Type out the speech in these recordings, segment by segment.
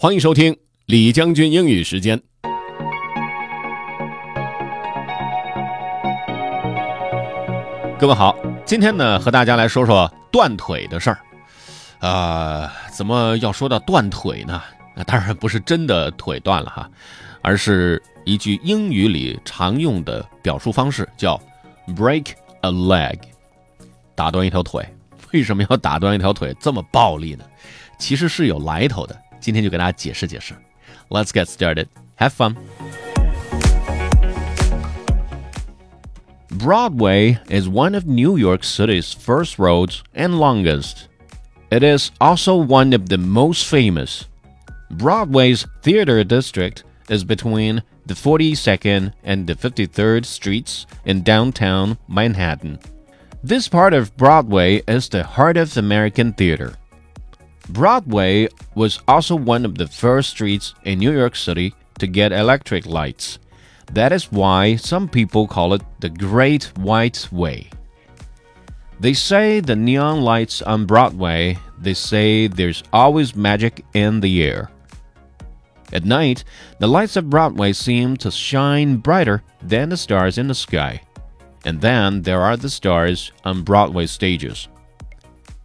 欢迎收听李将军英语时间。各位好，今天呢和大家来说说断腿的事儿。啊，怎么要说到断腿呢？那当然不是真的腿断了哈，而是一句英语里常用的表述方式，叫 break a leg，打断一条腿。为什么要打断一条腿这么暴力呢？其实是有来头的。今天就给大家解释解释。Let's get started. Have fun. Broadway is one of New York City's first roads and longest. It is also one of the most famous. Broadway's theater district is between the 42nd and the 53rd Streets in downtown Manhattan. This part of Broadway is the heart of American theater. Broadway was also one of the first streets in New York City to get electric lights. That is why some people call it the Great White Way. They say the neon lights on Broadway, they say there's always magic in the air. At night, the lights of Broadway seem to shine brighter than the stars in the sky. And then there are the stars on Broadway stages.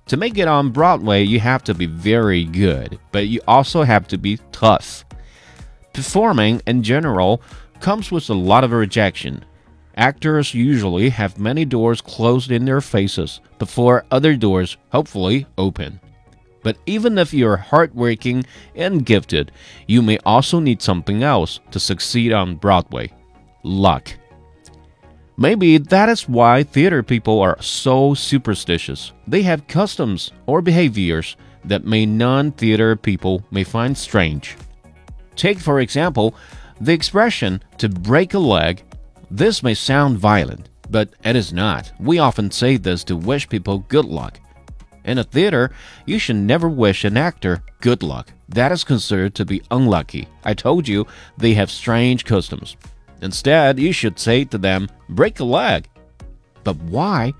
To make it on Broadway, you have to be very good, but you also have to be tough. Performing in general comes with a lot of rejection. Actors usually have many doors closed in their faces before other doors hopefully open. But even if you're hardworking and gifted, you may also need something else to succeed on Broadway luck. Maybe that is why theater people are so superstitious. They have customs or behaviors that may non theater people may find strange. Take, for example, the expression to break a leg. This may sound violent, but it is not. We often say this to wish people good luck. In a theater, you should never wish an actor good luck. That is considered to be unlucky. I told you they have strange customs. Instead, you should say to them, break a leg. But why?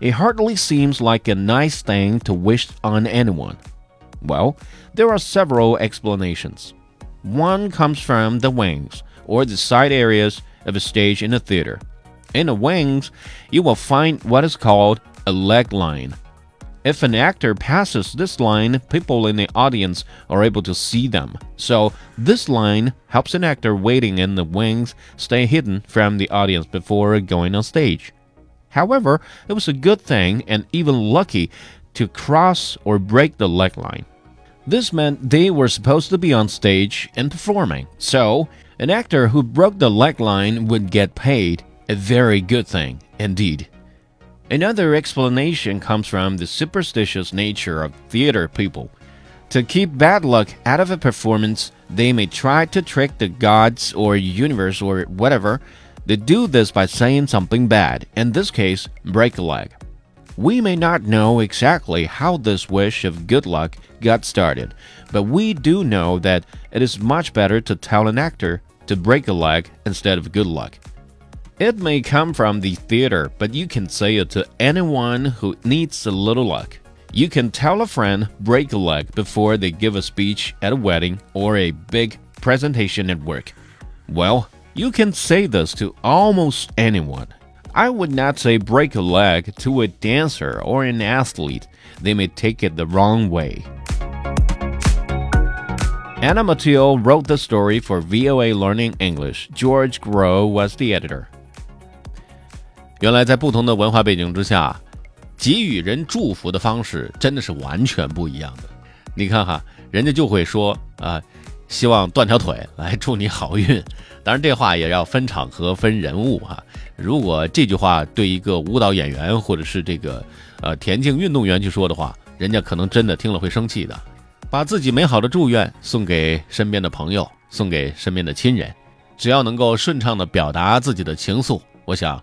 It hardly seems like a nice thing to wish on anyone. Well, there are several explanations. One comes from the wings, or the side areas of a stage in a theater. In the wings, you will find what is called a leg line. If an actor passes this line, people in the audience are able to see them. So, this line helps an actor waiting in the wings stay hidden from the audience before going on stage. However, it was a good thing and even lucky to cross or break the leg line. This meant they were supposed to be on stage and performing. So, an actor who broke the leg line would get paid, a very good thing indeed. Another explanation comes from the superstitious nature of theater people. To keep bad luck out of a performance, they may try to trick the gods or universe or whatever. They do this by saying something bad, in this case, break a leg. We may not know exactly how this wish of good luck got started, but we do know that it is much better to tell an actor to break a leg instead of good luck. It may come from the theater, but you can say it to anyone who needs a little luck. You can tell a friend break a leg before they give a speech at a wedding or a big presentation at work. Well, you can say this to almost anyone. I would not say break a leg to a dancer or an athlete. They may take it the wrong way. Anna Matteo wrote the story for VOA Learning English. George Grow was the editor. 原来在不同的文化背景之下，给予人祝福的方式真的是完全不一样的。你看哈，人家就会说啊，希望断条腿来祝你好运。当然，这话也要分场合、分人物哈。如果这句话对一个舞蹈演员或者是这个呃田径运动员去说的话，人家可能真的听了会生气的。把自己美好的祝愿送给身边的朋友，送给身边的亲人，只要能够顺畅的表达自己的情愫，我想。